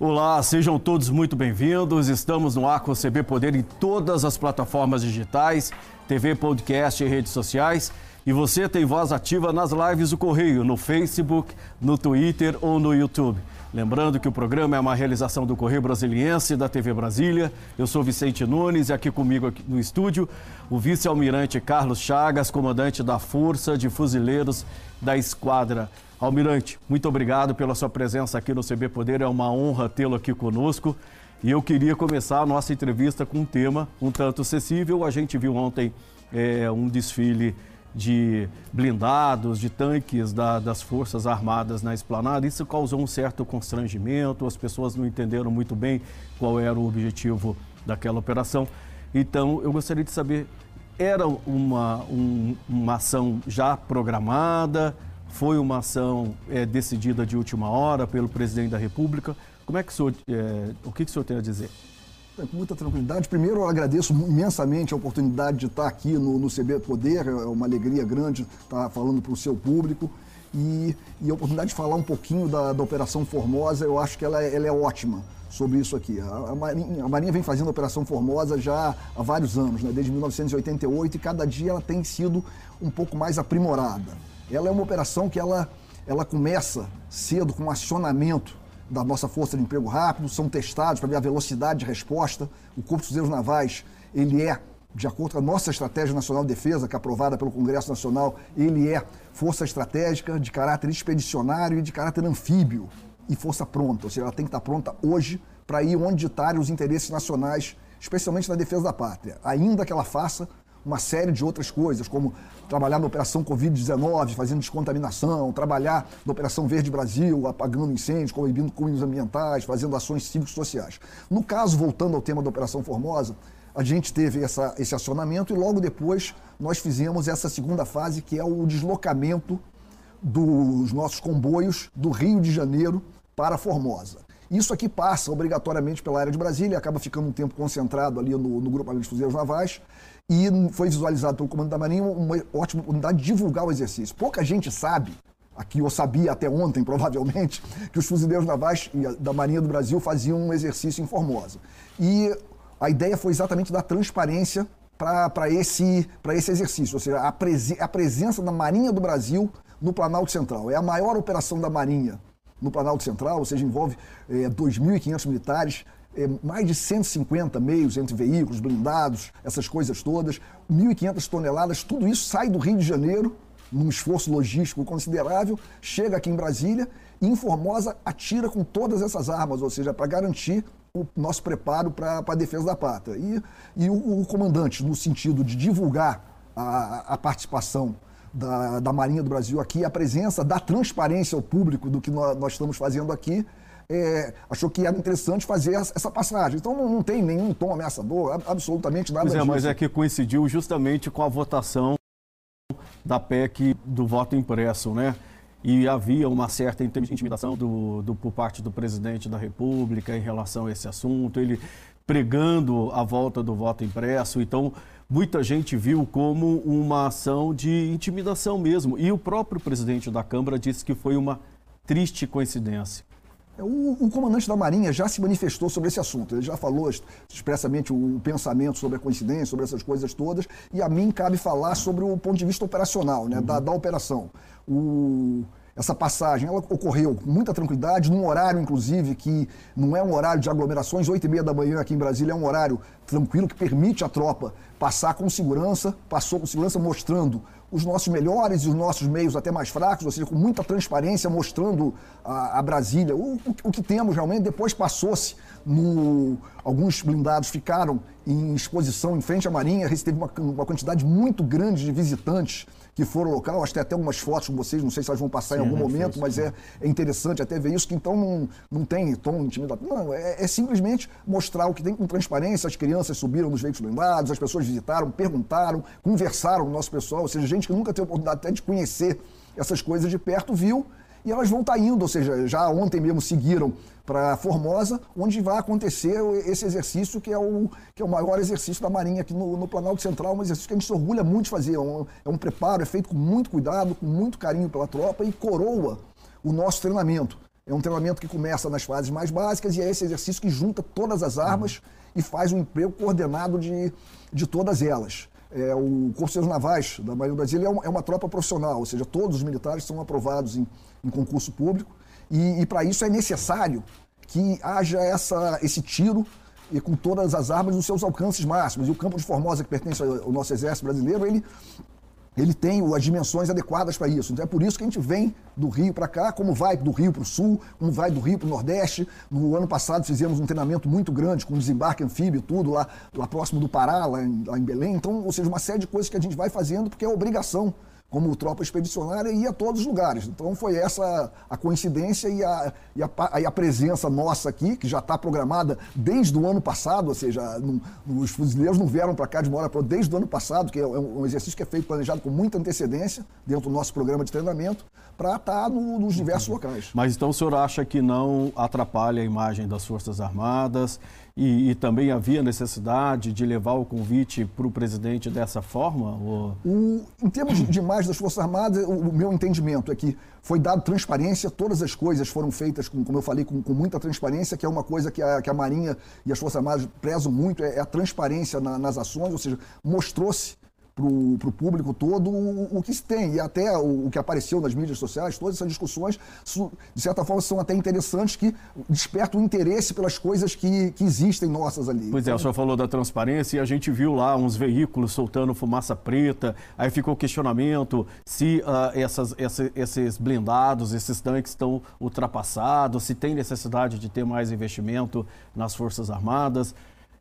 Olá, sejam todos muito bem-vindos. Estamos no Arco CB Poder em todas as plataformas digitais, TV, podcast e redes sociais. E você tem voz ativa nas lives do Correio, no Facebook, no Twitter ou no YouTube. Lembrando que o programa é uma realização do Correio Brasiliense da TV Brasília. Eu sou Vicente Nunes e aqui comigo aqui no estúdio o vice-almirante Carlos Chagas, comandante da Força de Fuzileiros da Esquadra Almirante, muito obrigado pela sua presença aqui no CB Poder. É uma honra tê-lo aqui conosco. E eu queria começar a nossa entrevista com um tema um tanto acessível. A gente viu ontem é, um desfile de blindados, de tanques da, das Forças Armadas na esplanada. Isso causou um certo constrangimento, as pessoas não entenderam muito bem qual era o objetivo daquela operação. Então, eu gostaria de saber, era uma, um, uma ação já programada? Foi uma ação é, decidida de última hora pelo presidente da República. Como é que o senhor, é, o que, o senhor tem a dizer? É, com muita tranquilidade. Primeiro, eu agradeço imensamente a oportunidade de estar aqui no, no CB Poder. É uma alegria grande estar falando para o seu público. E, e, a oportunidade de falar um pouquinho da, da Operação Formosa, eu acho que ela, é, ela é ótima sobre isso aqui. A, a, Marinha, a, Marinha, vem fazendo a Operação Formosa já há vários anos, né? desde 1988, e cada dia ela tem sido um pouco mais aprimorada. Ela é uma operação que ela, ela começa cedo com acionamento da nossa Força de Emprego Rápido, são testados para ver a velocidade de resposta. O Corpo de Cruzeiros Navais, ele é, de acordo com a nossa Estratégia Nacional de Defesa, que é aprovada pelo Congresso Nacional, ele é força estratégica de caráter expedicionário e de caráter anfíbio e força pronta, ou seja, ela tem que estar pronta hoje para ir onde ditarem os interesses nacionais, especialmente na defesa da pátria, ainda que ela faça uma série de outras coisas, como trabalhar na Operação Covid-19, fazendo descontaminação, trabalhar na Operação Verde Brasil, apagando incêndios, coibindo crimes ambientais, fazendo ações cívicos sociais. No caso, voltando ao tema da Operação Formosa, a gente teve essa, esse acionamento e logo depois nós fizemos essa segunda fase, que é o deslocamento dos nossos comboios do Rio de Janeiro para Formosa. Isso aqui passa obrigatoriamente pela área de Brasília, acaba ficando um tempo concentrado ali no, no Grupo de Fuzeiros Navais e foi visualizado pelo Comando da Marinha uma ótima oportunidade de divulgar o exercício. Pouca gente sabe, aqui eu sabia até ontem provavelmente, que os fuzileiros navais da Marinha do Brasil faziam um exercício em Formosa. E a ideia foi exatamente dar transparência para esse, esse exercício, ou seja, a, prese a presença da Marinha do Brasil no Planalto Central. É a maior operação da Marinha no Planalto Central, ou seja, envolve é, eh, 2.500 militares, mais de 150 meios entre veículos, blindados, essas coisas todas, 1.500 toneladas, tudo isso sai do Rio de Janeiro, num esforço logístico considerável, chega aqui em Brasília e em Formosa atira com todas essas armas, ou seja, para garantir o nosso preparo para a defesa da pátria. E, e o, o, comandante, no sentido de divulgar a, a participação da, da, Marinha do Brasil aqui, a presença da transparência ao público do que nós, nós estamos fazendo aqui, é, achou que era interessante fazer essa passagem. Então não, não tem nenhum tom ameaçador, absolutamente nada pois é, disso. Mas é que coincidiu justamente com a votação da PEC do voto impresso, né? E havia uma certa intimidação do, do, por parte do presidente da República em relação a esse assunto, ele pregando a volta do voto impresso. Então, muita gente viu como uma ação de intimidação mesmo. E o próprio presidente da Câmara disse que foi uma triste coincidência. É, o, o, comandante da Marinha já se manifestou sobre esse assunto, ele já falou expressamente o pensamento sobre a coincidência, sobre essas coisas todas, e a mim cabe falar sobre o ponto de vista operacional, né, uhum. da, da operação. O, essa passagem ela ocorreu com muita tranquilidade, num horário, inclusive, que não é um horário de aglomerações, 8 e meia da manhã aqui em Brasília é um horário tranquilo que permite à tropa passar com segurança, passou com segurança mostrando os nossos melhores e os nossos meios até mais fracos, ou seja, com muita transparência, mostrando a, a Brasília o, o, o, que temos realmente. Depois passou-se, alguns blindados ficaram em exposição em frente à Marinha, teve uma, uma quantidade muito grande de visitantes que foram ao local. Acho que tem até algumas fotos com vocês, não sei se elas vão passar sim, em algum momento, sim, mas é, é, interessante até ver isso, que então não, não tem tom intimidado. Não, é, é, simplesmente mostrar o que tem com transparência. As crianças subiram nos veículos blindados, as pessoas visitaram, perguntaram, conversaram com o nosso pessoal, ou seja, gente que nunca teve oportunidade até de conhecer essas coisas de perto, viu e elas vão estar tá indo, ou seja, já ontem mesmo seguiram para Formosa, onde vai acontecer esse exercício que é o, que é o maior exercício da Marinha aqui no, no Planalto Central, um exercício que a gente se orgulha muito de fazer, é um, é um preparo, é feito com muito cuidado, com muito carinho pela tropa e coroa o nosso treinamento. É um treinamento que começa nas fases mais básicas e é esse exercício que junta todas as armas e faz um emprego coordenado de, de todas elas. É, o de Navais da Marinha do Brasil é uma, é uma, tropa profissional, ou seja, todos os militares são aprovados em, em concurso público e, e para isso é necessário que haja essa, esse tiro e com todas as armas nos seus alcances máximos. E o campo de Formosa, que pertence ao nosso exército brasileiro, ele ele tem as dimensões adequadas para isso. Então é por isso que a gente vem do Rio para cá, como vai do Rio para o Sul, como vai do Rio para o Nordeste. No ano passado fizemos um treinamento muito grande com desembarque anfíbio, tudo lá, lá próximo do Pará, lá em, lá em Belém. Então, ou seja, uma série de coisas que a gente vai fazendo porque é obrigação como tropa expedicionária ia a todos os lugares. Então foi essa a coincidência e a, e a, e a presença nossa aqui, que já está programada desde o ano passado, ou seja, não, os fuzileiros não vieram para cá de uma hora para outra desde o ano passado, que é um exercício que é feito planejado com muita antecedência dentro do nosso programa de treinamento, para estar tá no, nos diversos locais. Mas então o senhor acha que não atrapalha a imagem das Forças Armadas e, e, também havia necessidade de levar o convite para o presidente dessa forma? Ou... O, em termos de imagem das Forças Armadas, o, o, meu entendimento é que foi dado transparência, todas as coisas foram feitas, com, como eu falei, com, com, muita transparência, que é uma coisa que a, que a Marinha e as Forças Armadas prezam muito, é, é a transparência na, nas ações, ou seja, mostrou-se para o público todo o, o, que se tem. E até o, o, que apareceu nas mídias sociais, todas essas discussões, de certa forma, são até interessantes, que despertam interesse pelas coisas que, que existem nossas ali. Pois é, o senhor falou da transparência e a gente viu lá uns veículos soltando fumaça preta, aí ficou o questionamento se uh, essas, essa, esses blindados, esses tanques estão ultrapassados, se tem necessidade de ter mais investimento nas Forças Armadas.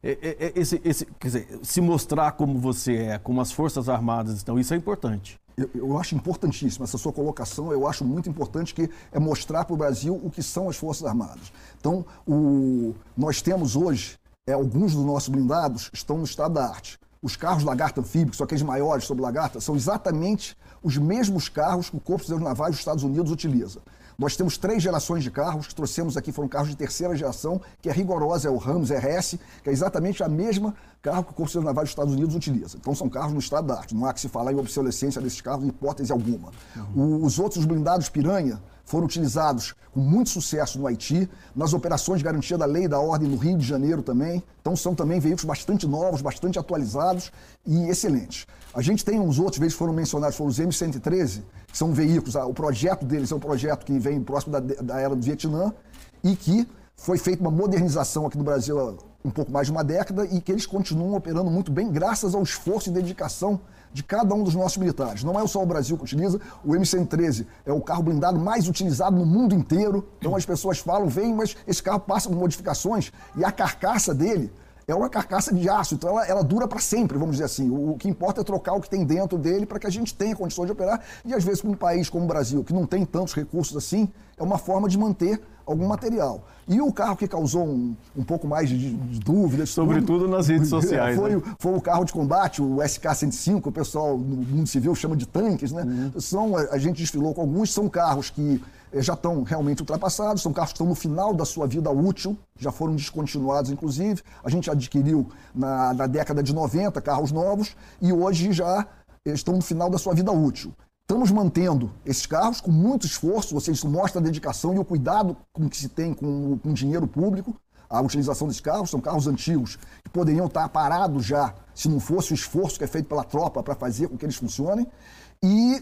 É, é, é, esse, esse, quer dizer, se mostrar como você é, como as Forças Armadas estão, isso é importante. Eu, eu acho importantíssimo essa sua colocação, eu acho muito importante que é mostrar para o Brasil o que são as Forças Armadas. Então, o, nós temos hoje, é, alguns dos nossos blindados estão no estado da arte. Os carros Lagarta Anfíbio, que são aqueles maiores sobre Lagarta, são exatamente os mesmos carros que o Corpo de Navais dos Estados Unidos utiliza. Nós temos três gerações de carros que trouxemos aqui, foram carros de terceira geração, que é rigorosa, é o Ramos RS, que é exatamente a mesma carro que o Corpo Naval dos Estados Unidos utiliza. Então são carros no estado da arte, não há que se falar em obsolescência desses carros em hipótese alguma. Uhum. os outros blindados Piranha, foram utilizados com muito sucesso no Haiti, nas operações de garantia da lei e da ordem no Rio de Janeiro também. Então são também veículos bastante novos, bastante atualizados e excelentes. A gente tem uns outros veículos que foram mencionados, foram os M113, que são veículos, o projeto deles é um projeto que vem próximo da, da era do Vietnã e que foi feita uma modernização aqui no Brasil há um pouco mais de uma década e que eles continuam operando muito bem graças ao esforço e dedicação de cada um dos nossos militares. Não é só o Brasil que utiliza, o M113 é o carro blindado mais utilizado no mundo inteiro. Então as pessoas falam, vem, mas esse carro passa por modificações e a carcaça dele é uma carcaça de aço, então ela, ela dura para sempre, vamos dizer assim. O, o, que importa é trocar o que tem dentro dele para que a gente tenha condições de operar. E às vezes, para um país como o Brasil, que não tem tantos recursos assim, é uma forma de manter algum material. E o carro que causou um, um pouco mais de, de dúvidas. Sobretudo tudo, nas redes sociais. Foi, né? foi o carro de combate, o SK-105, o pessoal no mundo civil chama de tanques, né? Uhum. São, a gente desfilou com alguns, são carros que já estão realmente ultrapassados, são carros que estão no final da sua vida útil, já foram descontinuados, inclusive. A gente adquiriu na, na década de 90 carros novos e hoje já estão no final da sua vida útil. Estamos mantendo esses carros com muito esforço, ou seja, isso mostra a dedicação e o cuidado com que se tem com, com o dinheiro público. A utilização desses carros são carros antigos que poderiam estar parados já se não fosse o esforço que é feito pela tropa para fazer com que eles funcionem. E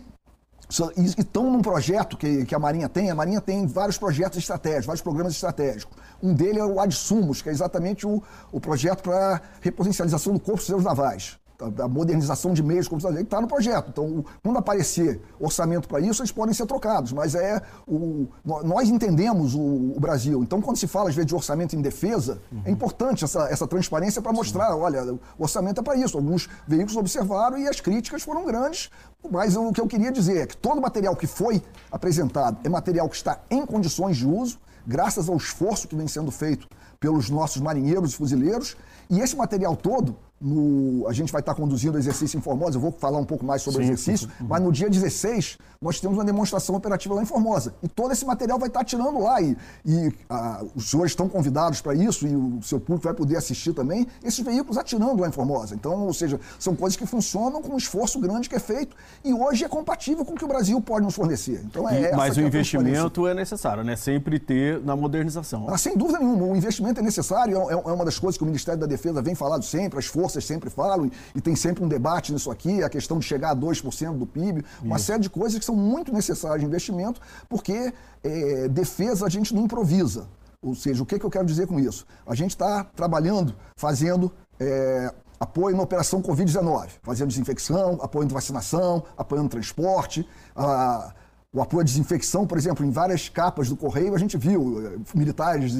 estão num projeto que, que a Marinha tem. A Marinha tem vários projetos estratégicos, vários programas estratégicos. Um deles é o Adsumos, que é exatamente o, o projeto para repotencialização do Corpo Seus Navais a modernização de meios computadores está no projeto. Então, quando aparecer orçamento para isso, eles podem ser trocados. Mas é o, nós entendemos o, o, Brasil. Então, quando se fala às vezes de orçamento em defesa, uhum. é importante essa, essa transparência para mostrar, Sim. olha, o orçamento é para isso. Alguns veículos observaram e as críticas foram grandes. Mas o que eu queria dizer é que todo material que foi apresentado é material que está em condições de uso, graças ao esforço que vem sendo feito pelos nossos marinheiros e fuzileiros. E esse material todo no, a gente vai estar conduzindo o exercício em Formosa, eu vou falar um pouco mais sobre Sim. o exercício, uhum. mas no dia 16 nós temos uma demonstração operativa lá em Formosa. E todo esse material vai estar tirando lá. E, e a, os senhores estão convidados para isso, e o seu público vai poder assistir também, esses veículos atirando lá em Formosa. Então, ou seja, são coisas que funcionam com um esforço grande que é feito e hoje é compatível com o que o Brasil pode nos fornecer. Então, é e, mas o investimento é necessário, né? Sempre ter na modernização. Ah, sem dúvida nenhuma, o investimento é necessário, é, é, é, uma das coisas que o Ministério da Defesa vem falando sempre, as forças sempre falam, e, e tem sempre um debate nisso aqui, a questão de chegar a 2% do PIB, uma série de coisas que são muito necessárias de investimento, porque é, defesa a gente não improvisa. Ou seja, o que, que eu quero dizer com isso? A gente está trabalhando, fazendo é, apoio na operação Covid-19, fazendo desinfecção, apoio de vacinação, apoiando transporte, a, o apoio à desinfecção, por exemplo, em várias capas do correio, a gente viu eh, militares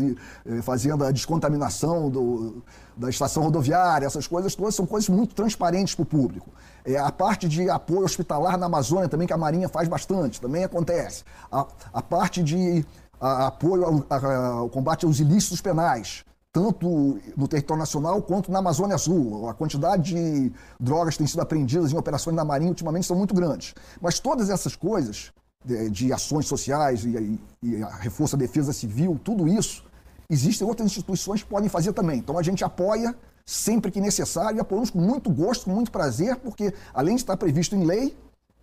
eh, fazendo a descontaminação do, da estação rodoviária, essas coisas todas são coisas muito transparentes para o público. É, a parte de apoio hospitalar na Amazônia também, que a Marinha faz bastante, também acontece. A, a parte de a, apoio ao, ao combate aos ilícitos penais, tanto no território nacional quanto na Amazônia Azul. A quantidade de drogas que têm sido apreendidas em operações da Marinha ultimamente são muito grandes. Mas todas essas coisas de, ações sociais e, e, a reforço da defesa civil, tudo isso, existem outras instituições que podem fazer também. Então a gente apoia sempre que necessário e apoiamos com muito gosto, com muito prazer, porque além de estar previsto em lei,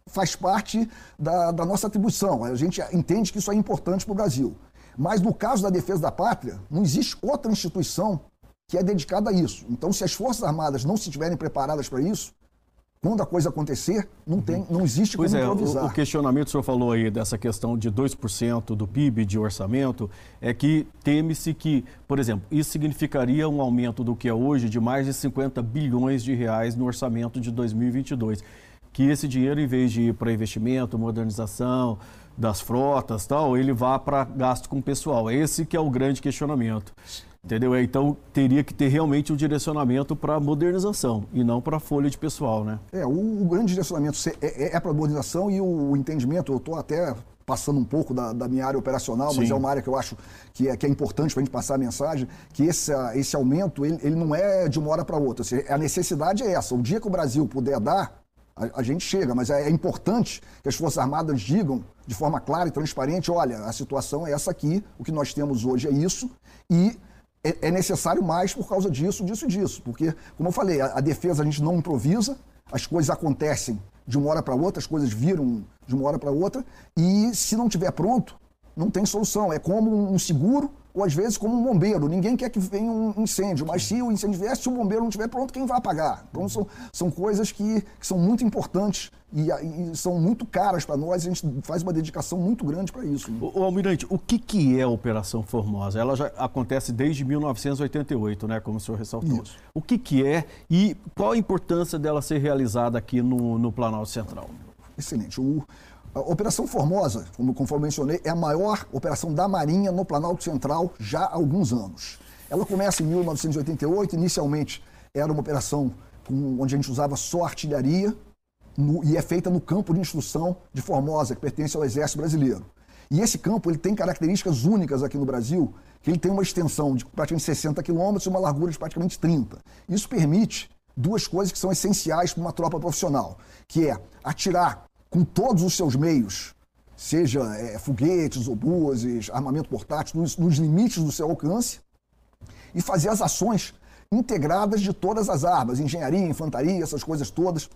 faz parte da, da nossa atribuição. A gente entende que isso é importante para o Brasil. Mas no caso da defesa da pátria, não existe outra instituição que é dedicada a isso. Então, se as Forças Armadas não se estiverem preparadas para isso, quando a coisa acontecer, não, tem, não existe pois como é, improvisar. O, o questionamento que o senhor falou aí dessa questão de 2% do PIB de orçamento é que teme-se que, por exemplo, isso significaria um aumento do que é hoje de mais de 50 bilhões de reais no orçamento de 2022. Que esse dinheiro, em vez de ir para investimento, modernização das frotas tal, ele vá para gasto com o pessoal. Esse que é o grande questionamento. Entendeu? Então teria que ter realmente um direcionamento para modernização e não para folha de pessoal, né? É, o, o grande direcionamento é, é, é para modernização e o, o entendimento, eu estou até passando um pouco da, da, minha área operacional, mas é uma área que eu acho que é, que é importante para a gente passar a mensagem, que esse, esse aumento, ele, ele não é de uma hora para outra. Seja, a necessidade é essa. O dia que o Brasil puder dar, a, a gente chega, mas é, é, importante que as Forças Armadas digam de forma clara e transparente, olha, a situação é essa aqui, o que nós temos hoje é isso, e é, é, necessário mais por causa disso, disso e disso. Porque, como eu falei, a, a defesa a gente não improvisa, as coisas acontecem de uma hora para outra, as coisas viram de uma hora para outra, e se não tiver pronto, não tem solução. É como um seguro ou às vezes como um bombeiro. Ninguém quer que venha um incêndio, mas se o incêndio vier, se o bombeiro não estiver pronto, quem vai apagar? Então são, são coisas que, que são muito importantes e, e são muito caras para nós. A gente faz uma dedicação muito grande para isso. Né? O, Almirante, o que, que é a Operação Formosa? Ela já acontece desde 1988, né, como o senhor ressaltou. Isso. O que, que é e qual a importância dela ser realizada aqui no, no Planalto Central? Excelente. O, a Operação Formosa, como conforme mencionei, é a maior operação da Marinha no Planalto Central já há alguns anos. Ela começa em 1988, inicialmente era uma operação com, onde a gente usava só artilharia no, e é feita no campo de instrução de Formosa, que pertence ao Exército Brasileiro. E esse campo ele tem características únicas aqui no Brasil, que ele tem uma extensão de praticamente 60 quilômetros e uma largura de praticamente 30. Isso permite duas coisas que são essenciais para uma tropa profissional, que é atirar com todos os seus meios, seja é, foguetes, obuses, armamento portátil, nos, nos limites do seu alcance, e fazer as ações integradas de todas as armas, engenharia, infantaria, essas coisas todas.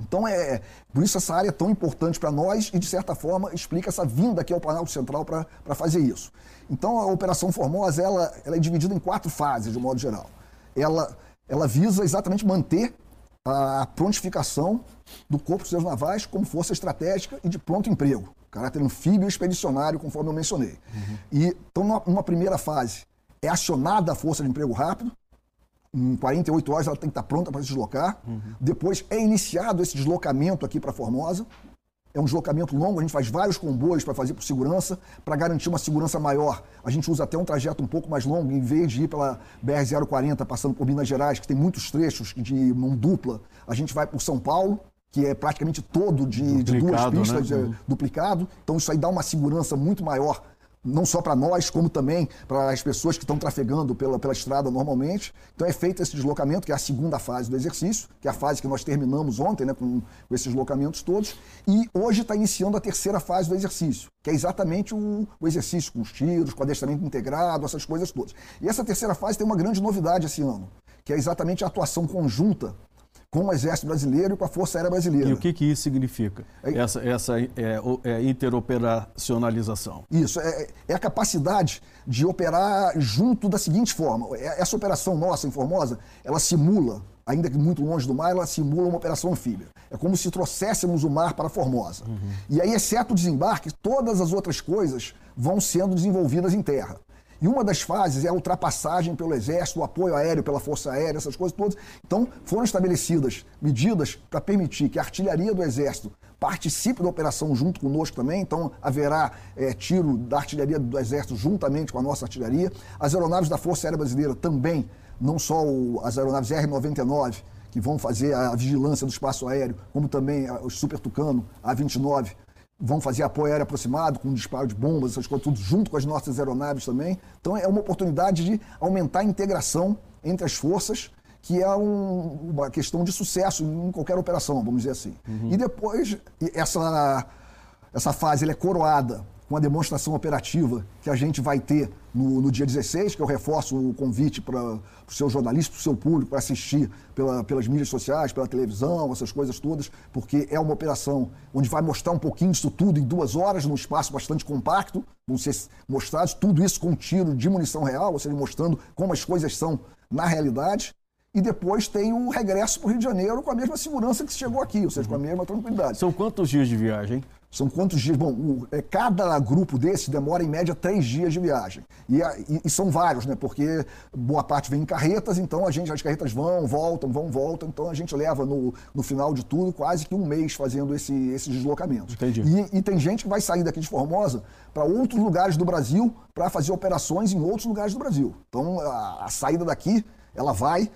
Então, é por isso essa área é tão importante para nós e, de certa forma, explica essa vinda aqui ao Planalto Central para fazer isso. Então, a Operação Formosa ela, ela é dividida em quatro fases, de modo geral. Ela, ela visa exatamente manter a prontificação do Corpo de Seus Navais como força estratégica e de pronto emprego, caráter anfíbio expedicionário, conforme eu mencionei. Uhum. E, então, numa primeira fase, é acionada a força de emprego rápido, em 48 horas ela tem que estar pronta para se deslocar. Uhum. Depois é iniciado esse deslocamento aqui para Formosa é um deslocamento longo, a gente faz vários comboios para fazer por segurança, para garantir uma segurança maior. A gente usa até um trajeto um pouco mais longo, em vez de ir pela BR-040, passando por Minas Gerais, que tem muitos trechos de mão dupla, a gente vai por São Paulo, que é praticamente todo de, de duas pistas, né? de, duplicado. Então isso aí dá uma segurança muito maior não só para nós, como também para as pessoas que estão trafegando pela, pela estrada normalmente. Então é feito esse deslocamento, que é a segunda fase do exercício, que é a fase que nós terminamos ontem, né, com, com esses deslocamentos todos. E hoje está iniciando a terceira fase do exercício, que é exatamente o, o, exercício com os tiros, com adestramento integrado, essas coisas todas. E essa terceira fase tem uma grande novidade esse ano, que é exatamente a atuação conjunta com o Exército Brasileiro e com a Força Aérea Brasileira. E o que, que isso significa, é, essa, essa é, é, interoperacionalização? Isso, é, é, a capacidade de operar junto da seguinte forma. É, essa operação nossa em Formosa, ela simula, ainda que muito longe do mar, ela simula uma operação anfíbia. É como se trouxéssemos o mar para Formosa. Uhum. E aí, exceto o desembarque, todas as outras coisas vão sendo desenvolvidas em terra. E uma das fases é a ultrapassagem pelo Exército, o apoio aéreo pela Força Aérea, essas coisas todas. Então, foram estabelecidas medidas para permitir que a artilharia do Exército participe da operação junto conosco também. Então, haverá é, tiro da artilharia do Exército juntamente com a nossa artilharia. As aeronaves da Força Aérea Brasileira também, não só o, as aeronaves R-99, que vão fazer a vigilância do espaço aéreo, como também os Super Tucano, A-29, vão fazer apoio aéreo aproximado, com disparo de bombas, essas coisas, tudo junto com as nossas aeronaves também. Então é uma oportunidade de aumentar a integração entre as forças, que é um, uma questão de sucesso em qualquer operação, vamos dizer assim. Uhum. E depois, essa, essa fase é coroada com a demonstração operativa que a gente vai ter no, no dia 16, que eu reforço o convite para o seu jornalista, para o seu público, para assistir pela, pelas mídias sociais, pela televisão, essas coisas todas, porque é uma operação onde vai mostrar um pouquinho disso tudo em duas horas, num espaço bastante compacto, vão ser mostrados tudo isso com tiro de munição real, ou seja, mostrando como as coisas são na realidade. E depois tem o regresso para o Rio de Janeiro com a mesma segurança que se chegou aqui, ou seja, com a mesma tranquilidade. São quantos dias de viagem? São quantos dias? Bom, o, é, cada grupo desses demora em média três dias de viagem. E, e, e, são vários, né? Porque boa parte vem em carretas, então a gente, as carretas vão, voltam, vão, voltam. Então a gente leva no, no final de tudo quase que um mês fazendo esse, esses deslocamentos. Entendi. E, e tem gente que vai sair daqui de Formosa para outros lugares do Brasil para fazer operações em outros lugares do Brasil. Então a, a saída daqui, ela vai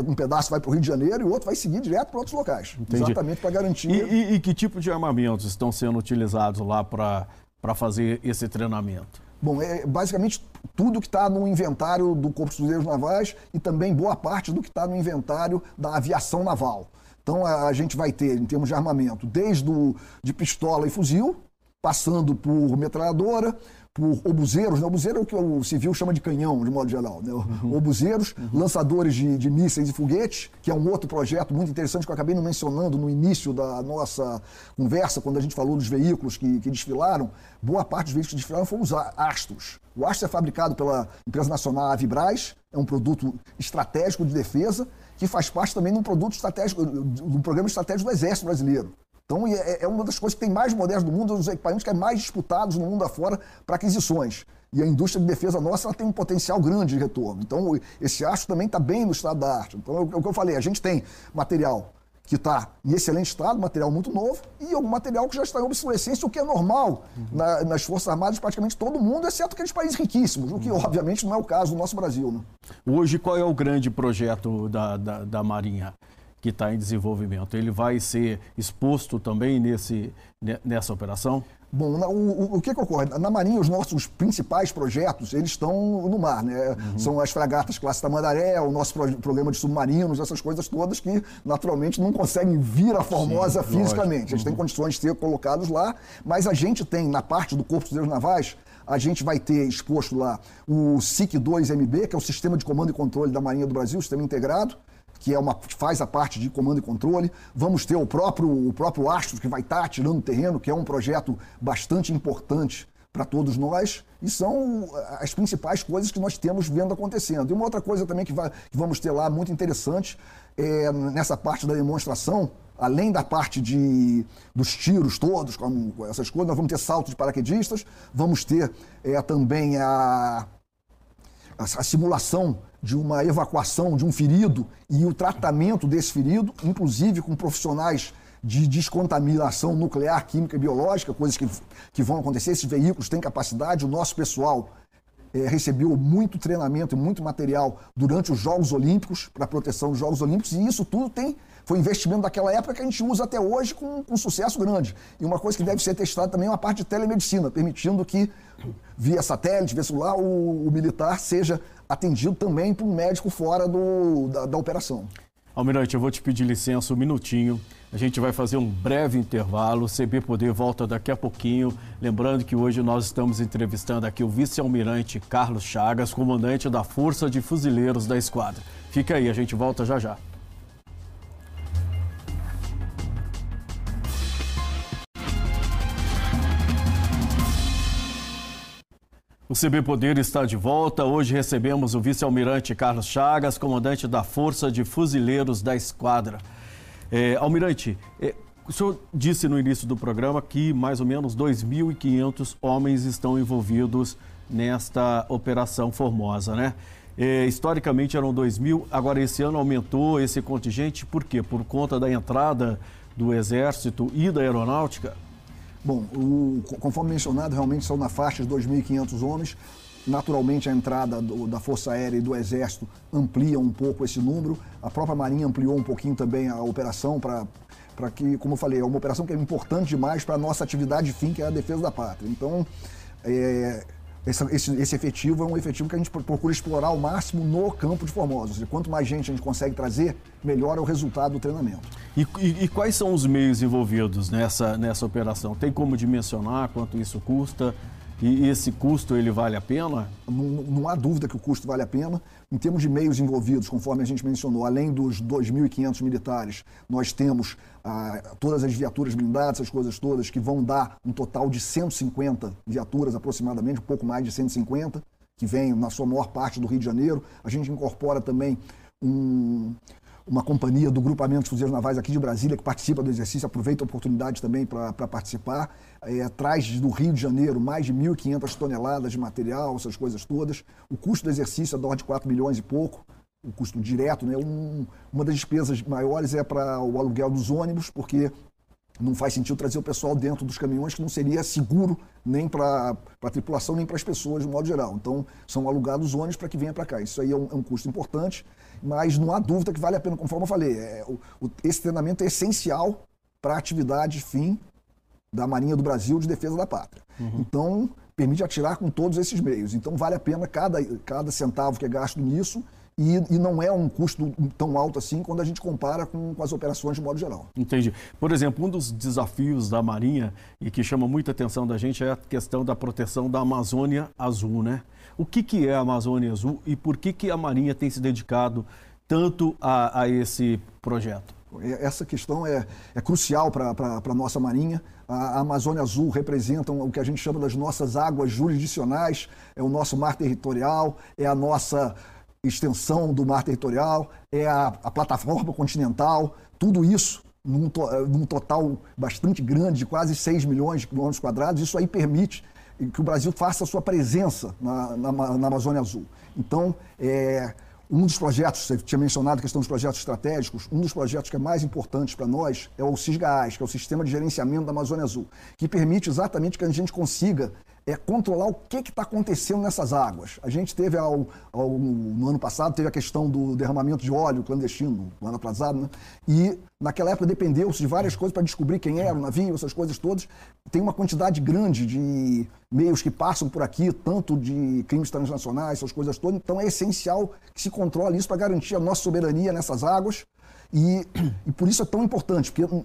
um pedaço vai para o Rio de Janeiro e o outro vai seguir direto para outros locais. Entendi. Exatamente para garantir. E, e, e, que tipo de armamentos estão sendo utilizados lá para fazer esse treinamento? Bom, é basicamente tudo que está no inventário do Corpo de Fuzileiros Navais e também boa parte do que está no inventário da aviação naval. Então a, a, gente vai ter, em termos de armamento, desde o, de pistola e fuzil, passando por metralhadora, por obuseiros, né? obuseiro é o que o civil chama de canhão, de modo geral, né? Uhum. Obuseiros, uhum. lançadores de, de mísseis e foguetes, que é um outro projeto muito interessante que eu acabei não mencionando no início da nossa conversa, quando a gente falou dos veículos que, que desfilaram. Boa parte dos veículos que desfilaram foram os Astros. O Astro é fabricado pela empresa nacional Avibraz, é um produto estratégico de defesa, que faz parte também de um produto estratégico, de um programa estratégico do Exército Brasileiro. Então é, é, uma das coisas que tem mais modernas do mundo, os equipamentos que é mais disputados no mundo afora para aquisições. E a indústria de defesa nossa tem um potencial grande de retorno. Então esse aço também está bem no estado da arte. Então é o que eu falei, a gente tem material que está em excelente estado, material muito novo, e algum material que já está em obsolescência, o que é normal uhum. na, nas Forças Armadas de praticamente todo mundo, exceto aqueles países riquíssimos, o que uhum. obviamente não é o caso do nosso Brasil. Né? Hoje, qual é o grande projeto da, da, da Marinha? Que está em desenvolvimento. Ele vai ser exposto também nesse, nessa operação? Bom, o, o, o, que, que ocorre? Na Marinha, os nossos principais projetos, eles estão no mar, né? Uhum. São as fragatas classe Tamandaré, o nosso pro, programa de submarinos, essas coisas todas que, naturalmente, não conseguem vir a Formosa Sim, fisicamente. Eles têm uhum. condições de ser colocados lá, mas a gente tem, na parte do Corpo de Deus Navais, a gente vai ter exposto lá o SIC-2MB, que é o Sistema de Comando e Controle da Marinha do Brasil, sistema integrado, que é uma, faz a parte de comando e controle. Vamos ter o próprio, o próprio Astro, que vai estar tirando terreno, que é um projeto bastante importante para todos nós, e são as principais coisas que nós temos vendo acontecendo. E uma outra coisa também que, vai, que vamos ter lá, muito interessante, é, nessa parte da demonstração, além da parte de, dos tiros todos, com essas coisas, nós vamos ter salto de paraquedistas, vamos ter é, também a, a, a simulação de uma evacuação de um ferido e o tratamento desse ferido, inclusive com profissionais de descontaminação nuclear, química e biológica, coisas que, que vão acontecer. Esses veículos têm capacidade, o nosso pessoal é, recebeu muito treinamento e muito material durante os Jogos Olímpicos, para a proteção dos Jogos Olímpicos, e isso tudo tem foi investimento daquela época que a gente usa até hoje com, com sucesso grande. E uma coisa que deve ser testada também é a parte de telemedicina, permitindo que, via satélite, via celular, o, o militar seja atendido também por um médico fora do, da, da operação. Almirante, eu vou te pedir licença um minutinho. A gente vai fazer um breve intervalo. O CB Poder volta daqui a pouquinho. Lembrando que hoje nós estamos entrevistando aqui o vice-almirante Carlos Chagas, comandante da Força de Fuzileiros da Esquadra. Fica aí, a gente volta já já. O CB Poder está de volta. Hoje recebemos o vice-almirante Carlos Chagas, comandante da Força de Fuzileiros da Esquadra. É, almirante, é, o senhor disse no início do programa que mais ou menos 2.500 homens estão envolvidos nesta Operação Formosa, né? É, historicamente eram 2 mil, agora esse ano aumentou esse contingente, por quê? Por conta da entrada do Exército e da Aeronáutica? Bom, o, conforme mencionado, realmente são na faixa de 2.500 homens. Naturalmente, a entrada do, da Força Aérea e do Exército amplia um pouco esse número. A própria Marinha ampliou um pouquinho também a operação para para que, como eu falei, é uma operação que é importante demais para a nossa atividade fim, que é a defesa da pátria. Então, é, esse, esse, esse, efetivo é um efetivo que a gente procura explorar ao máximo no campo de Formosa. Quanto mais gente a gente consegue trazer, melhor é o resultado do treinamento. E, e, e, quais são os meios envolvidos nessa, nessa operação? Tem como dimensionar quanto isso custa? E esse custo ele vale a pena? Não, não, há dúvida que o custo vale a pena. Em termos de meios envolvidos, conforme a gente mencionou, além dos 2.500 militares, nós temos ah, todas as viaturas blindadas, essas coisas todas, que vão dar um total de 150 viaturas aproximadamente, um pouco mais de 150, que vêm na sua maior parte do Rio de Janeiro. A gente incorpora também um, uma companhia do Grupamento de Fuzileiros Navais aqui de Brasília, que participa do exercício, aproveita a oportunidade também para participar. É, traz do Rio de Janeiro mais de 1.500 toneladas de material, essas coisas todas. O custo do exercício é de 4 milhões e pouco, o custo direto. Né? Um, uma das despesas maiores é para o aluguel dos ônibus, porque não faz sentido trazer o pessoal dentro dos caminhões, que não seria seguro nem para a tripulação, nem para as pessoas, de modo geral. Então, são alugados ônibus para que venha para cá. Isso aí é um, é um, custo importante, mas não há dúvida que vale a pena, conforme eu falei. É, o, o, esse treinamento é essencial para a atividade fim da Marinha do Brasil de defesa da pátria. Uhum. Então, permite atirar com todos esses meios. Então, vale a pena cada, cada centavo que é gasto nisso e, e, não é um custo tão alto assim quando a gente compara com, com, as operações de modo geral. Entendi. Por exemplo, um dos desafios da Marinha e que chama muita atenção da gente é a questão da proteção da Amazônia Azul, né? O que, que é a Amazônia Azul e por que, que a Marinha tem se dedicado tanto a, a esse projeto? Essa questão é, é crucial para a nossa Marinha. A Amazônia Azul representa o que a gente chama das nossas águas jurisdicionais, é o nosso mar territorial, é a nossa extensão do mar territorial, é a, a plataforma continental, tudo isso num, to, num, total bastante grande, de quase 6 milhões de quilômetros quadrados, isso aí permite que o Brasil faça a sua presença na, na, na Amazônia Azul. Então, é, um dos projetos, você tinha mencionado a questão dos projetos estratégicos, um dos projetos que é mais importante para nós é o CISGAS, que é o Sistema de Gerenciamento da Amazônia Azul, que permite exatamente que a gente consiga é controlar o que está acontecendo nessas águas. A gente teve, ao, ao, no ano passado, teve a questão do derramamento de óleo clandestino, no ano atrasado, né? E naquela época dependeu-se de várias coisas para descobrir quem era o navio, essas coisas todas. Tem uma quantidade grande de meios que passam por aqui, tanto de crimes transnacionais, essas coisas todas. Então é essencial que se controle isso para garantir a nossa soberania nessas águas. E, e por isso é tão importante, porque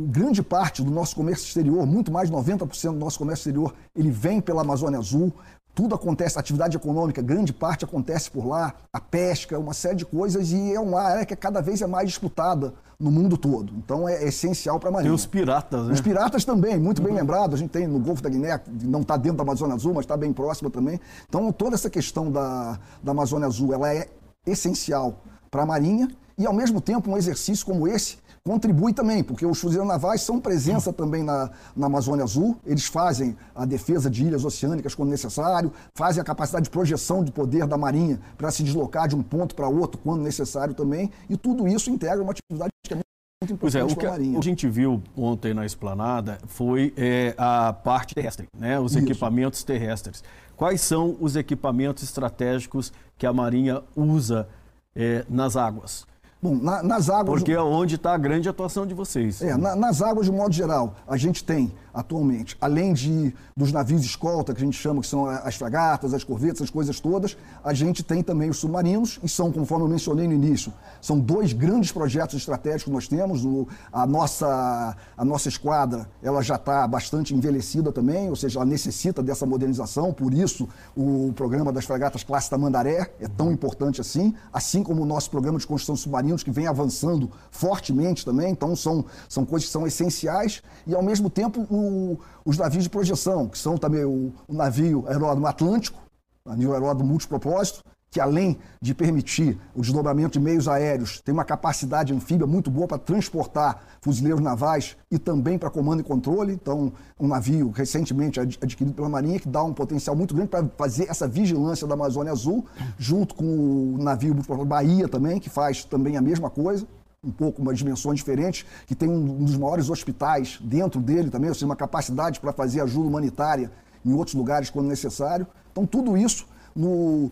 grande parte do nosso comércio exterior, muito mais de 90% do nosso comércio exterior, ele vem pela Amazônia Azul. Tudo acontece, atividade econômica, grande parte acontece por lá, a pesca, uma série de coisas, e é uma área que cada vez é mais disputada no mundo todo. Então é, essencial para a Marinha. Tem os piratas, né? Os piratas também, muito bem uhum. lembrado. A gente tem no Golfo da Guiné, não está dentro da Amazônia Azul, mas está bem próxima também. Então toda essa questão da, da Amazônia Azul, ela é essencial para a Marinha e, ao mesmo tempo, um exercício como esse contribui também, porque os fuzileiros navais são presença também na, na Amazônia Azul, eles fazem a defesa de ilhas oceânicas quando necessário, fazem a capacidade de projeção de poder da Marinha para se deslocar de um ponto para outro quando necessário também, e tudo isso integra uma atividade que é muito importante pois é, o que a, a gente viu ontem na esplanada foi é, a parte terrestre, né? os Isso. equipamentos terrestres. Quais são os equipamentos estratégicos que a Marinha usa é, nas águas? Bom, na, nas águas. Porque é onde está a grande atuação de vocês. É, na, nas águas, de modo geral, a gente tem atualmente, além de dos navios escolta, que a gente chama que são as fragatas, as corvetas, as coisas todas, a gente tem também os submarinos, e são, conforme eu mencionei no início, são dois grandes projetos estratégicos que nós temos. O, a, nossa, a nossa esquadra ela já está bastante envelhecida também, ou seja, ela necessita dessa modernização, por isso o programa das fragatas Classe Tamandaré é tão importante assim, assim como o nosso programa de construção de que vem avançando fortemente também, então são, são coisas que são essenciais, e ao mesmo tempo o os navios de projeção, que são também o, o navio aeródromo Atlântico, navio aeródromo multipropósito, que além de permitir o desdobramento de meios aéreos, tem uma capacidade anfíbia muito boa para transportar fuzileiros navais e também para comando e controle. Então, um navio recentemente adquirido pela Marinha que dá um potencial muito grande para fazer essa vigilância da Amazônia Azul, junto com o navio Bahia também, que faz também a mesma coisa um pouco umas dimensões diferentes, que tem um dos maiores hospitais dentro dele também, ou seja, uma capacidade para fazer ajuda humanitária em outros lugares quando necessário. Então, tudo isso no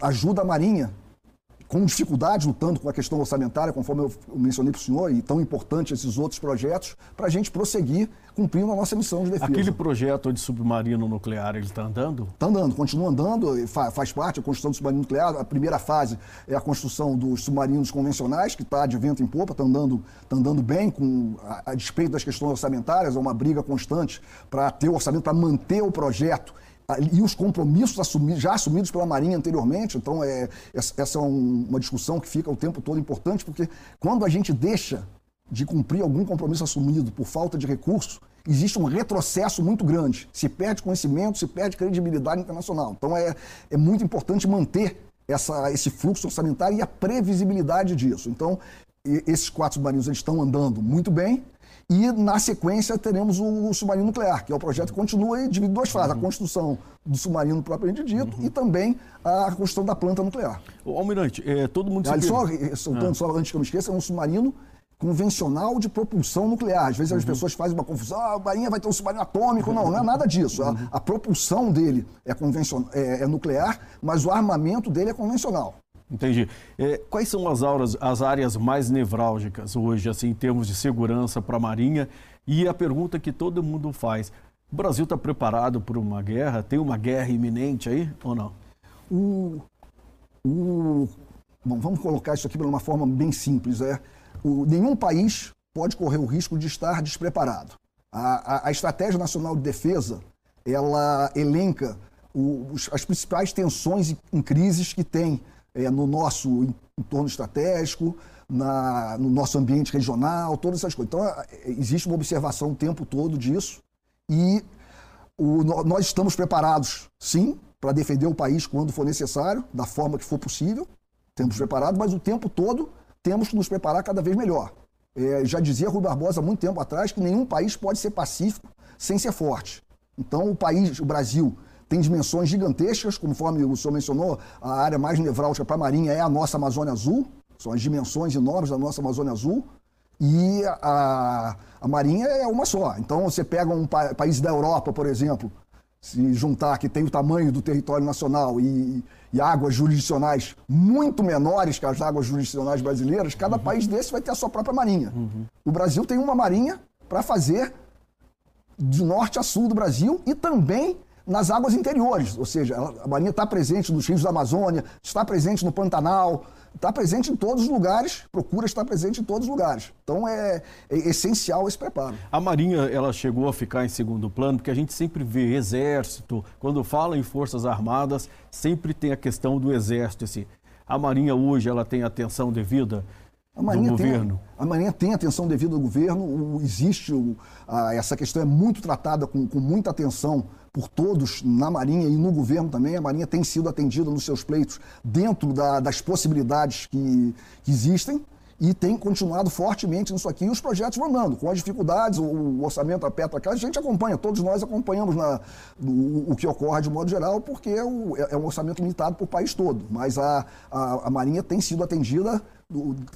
ajuda a Marinha com dificuldade, lutando com a questão orçamentária, conforme eu mencionei para o senhor, e tão importante esses outros projetos, para a gente prosseguir cumprindo a nossa missão de defesa. Aquele projeto de submarino nuclear, ele está andando? Está andando, continua andando, faz parte da construção do submarino nuclear. A primeira fase é a construção dos submarinos convencionais, que está de vento em popa, está andando, tá andando bem, com, a, a despeito das questões orçamentárias, é uma briga constante para ter o orçamento, para manter o projeto e os compromissos assumidos, já assumidos pela Marinha anteriormente. Então, é, essa é um, uma discussão que fica o tempo todo importante, porque quando a gente deixa de cumprir algum compromisso assumido por falta de recursos, existe um retrocesso muito grande. Se perde conhecimento, se perde credibilidade internacional. Então, é, é muito importante manter essa, esse fluxo orçamentário e a previsibilidade disso. Então, esses quatro submarinos eles estão andando muito bem. E, na sequência, teremos o submarino nuclear, que é o projeto que continua e divide duas fases: uhum. a construção do submarino propriamente dito uhum. e também a construção da planta nuclear. O Almirante, é, todo mundo... Ali, só, soltando, ah. só antes que eu me esqueça, é um submarino convencional de propulsão nuclear. Às vezes uhum. as pessoas fazem uma confusão, ah, a Marinha vai ter um submarino atômico. Não, não é nada disso. A, a propulsão dele é, convencional, é, é nuclear, mas o armamento dele é convencional. Entendi. É, quais são as, auras, as áreas mais nevrálgicas hoje, assim, em termos de segurança para a Marinha? E a pergunta que todo mundo faz: o Brasil está preparado para uma guerra? Tem uma guerra iminente aí ou não? O, o, bom, vamos colocar isso aqui de uma forma bem simples. É, o, nenhum país pode correr o risco de estar despreparado. A, a, a Estratégia Nacional de Defesa ela elenca os, as principais tensões em crises que tem é, no nosso entorno estratégico, na, no nosso ambiente regional, todas essas coisas. Então, é, existe uma observação o tempo todo disso e o, nós estamos preparados, sim, para defender o país quando for necessário, da forma que for possível. Temos preparado, mas o tempo todo temos que nos preparar cada vez melhor. É, já dizia Rui Barbosa há muito tempo atrás que nenhum país pode ser pacífico sem ser forte. Então, o país, o Brasil, tem dimensões gigantescas, conforme o senhor mencionou, a área mais nevrálgica para a Marinha é a nossa Amazônia Azul, são as dimensões enormes da nossa Amazônia Azul, e a, a Marinha é uma só. Então, você pega um pa país da Europa, por exemplo, se juntar que tem o tamanho do território nacional e, e, águas jurisdicionais muito menores que as águas jurisdicionais brasileiras, cada uhum. país desse vai ter a sua própria marinha. Uhum. O Brasil tem uma marinha para fazer de norte a sul do Brasil e também nas águas interiores, ou seja, a Marinha está presente nos rios da Amazônia, está presente no Pantanal, está presente em todos os lugares, procura estar presente em todos os lugares. Então é, é, essencial esse preparo. A Marinha ela chegou a ficar em segundo plano, porque a gente sempre vê exército, quando fala em forças armadas, sempre tem a questão do exército. Assim. A Marinha hoje ela tem atenção devida a Marinha, tem, a Marinha tem atenção devida do governo, o, existe, o, a, essa questão é muito tratada com, com muita atenção por todos na Marinha e no governo também. A Marinha tem sido atendida nos seus pleitos dentro da, das possibilidades que, que, existem e tem continuado fortemente nisso aqui. E os projetos vão andando, com as dificuldades, o, o orçamento aperta a a gente acompanha, todos nós acompanhamos na, o, o, que ocorre de modo geral, porque é, o, é, é um orçamento limitado para o país todo. Mas a, a, a Marinha tem sido atendida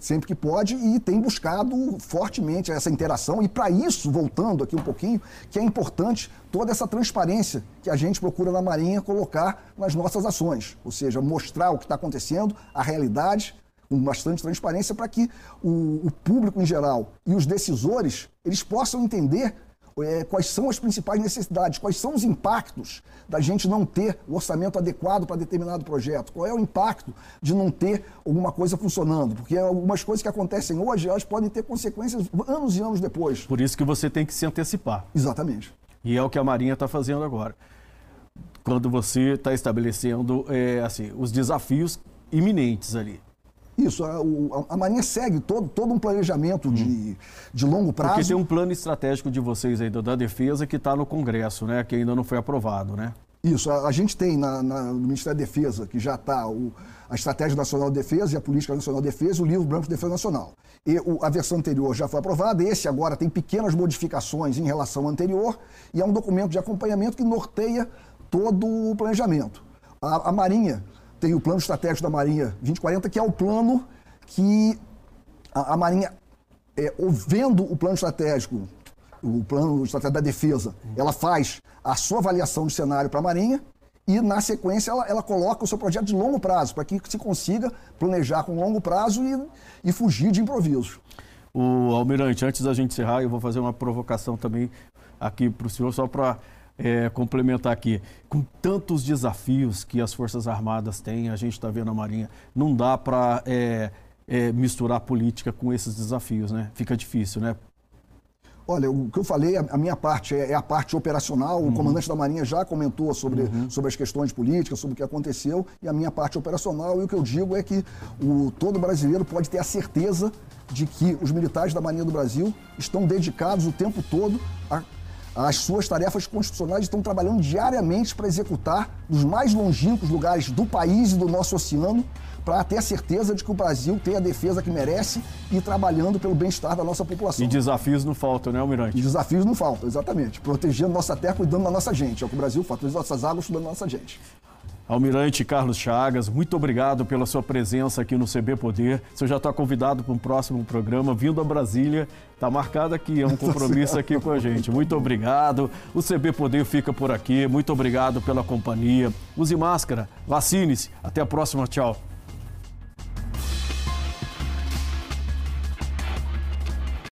sempre que pode e tem buscado fortemente essa interação. E para isso, voltando aqui um pouquinho, que é importante toda essa transparência que a gente procura na Marinha colocar nas nossas ações, ou seja, mostrar o que está acontecendo, a realidade, com bastante transparência para que o, o, público em geral e os decisores eles possam entender é, quais são as principais necessidades, quais são os impactos da gente não ter o orçamento adequado para determinado projeto, qual é o impacto de não ter alguma coisa funcionando, porque algumas coisas que acontecem hoje, elas podem ter consequências anos e anos depois. Por isso que você tem que se antecipar. Exatamente. E é o que a Marinha está fazendo agora. Quando você está estabelecendo é, assim, os desafios iminentes ali. Isso, a, a, Marinha segue todo, todo um planejamento de, hum. de longo prazo. Porque tem um plano estratégico de vocês ainda da defesa que está no Congresso, né? Que ainda não foi aprovado, né? Isso, a, a gente tem na, na, no Ministério da Defesa, que já está a Estratégia Nacional de Defesa e a Política Nacional de Defesa, o Livro Branco de Defesa Nacional. E o, a versão anterior já foi aprovada, esse agora tem pequenas modificações em relação ao anterior, e é um documento de acompanhamento que norteia todo o planejamento. a, a Marinha tem o plano estratégico da Marinha 2040, que é o plano que a, a Marinha, é, vendo o plano estratégico, o plano estratégico da defesa, ela faz a sua avaliação de cenário para a Marinha e, na sequência, ela, ela, coloca o seu projeto de longo prazo, para que se consiga planejar com longo prazo e, e fugir de improvisos. O Almirante, antes da gente encerrar, eu vou fazer uma provocação também aqui para o senhor, só para é, complementar aqui. Com tantos desafios que as Forças Armadas têm, a gente está vendo a Marinha, não dá para é, é, misturar política com esses desafios, né? Fica difícil, né? Olha, o que eu falei, a minha parte é, é a parte operacional. O uhum. comandante da Marinha já comentou sobre, uhum. sobre as questões políticas, sobre o que aconteceu, e a minha parte operacional. E o que eu digo é que o, todo brasileiro pode ter a certeza de que os militares da Marinha do Brasil estão dedicados o tempo todo a as suas tarefas constitucionais estão trabalhando diariamente para executar nos mais longínquos lugares do país e do nosso oceano, para ter a certeza de que o Brasil tem a defesa que merece e trabalhando pelo bem-estar da nossa população. E desafios não faltam, né, Almirante? E desafios não faltam, exatamente. Protegendo nossa terra, cuidando da nossa gente. É o que o Brasil faz, protegendo nossas águas, cuidando da nossa gente. Almirante Carlos Chagas, muito obrigado pela sua presença aqui no CB Poder. Você já está convidado para um próximo programa, vindo a Brasília. Está marcado aqui, é um compromisso aqui com a gente. Muito obrigado. O CB Poder fica por aqui. Muito obrigado pela companhia. Use máscara, vacine-se. Até a próxima. Tchau.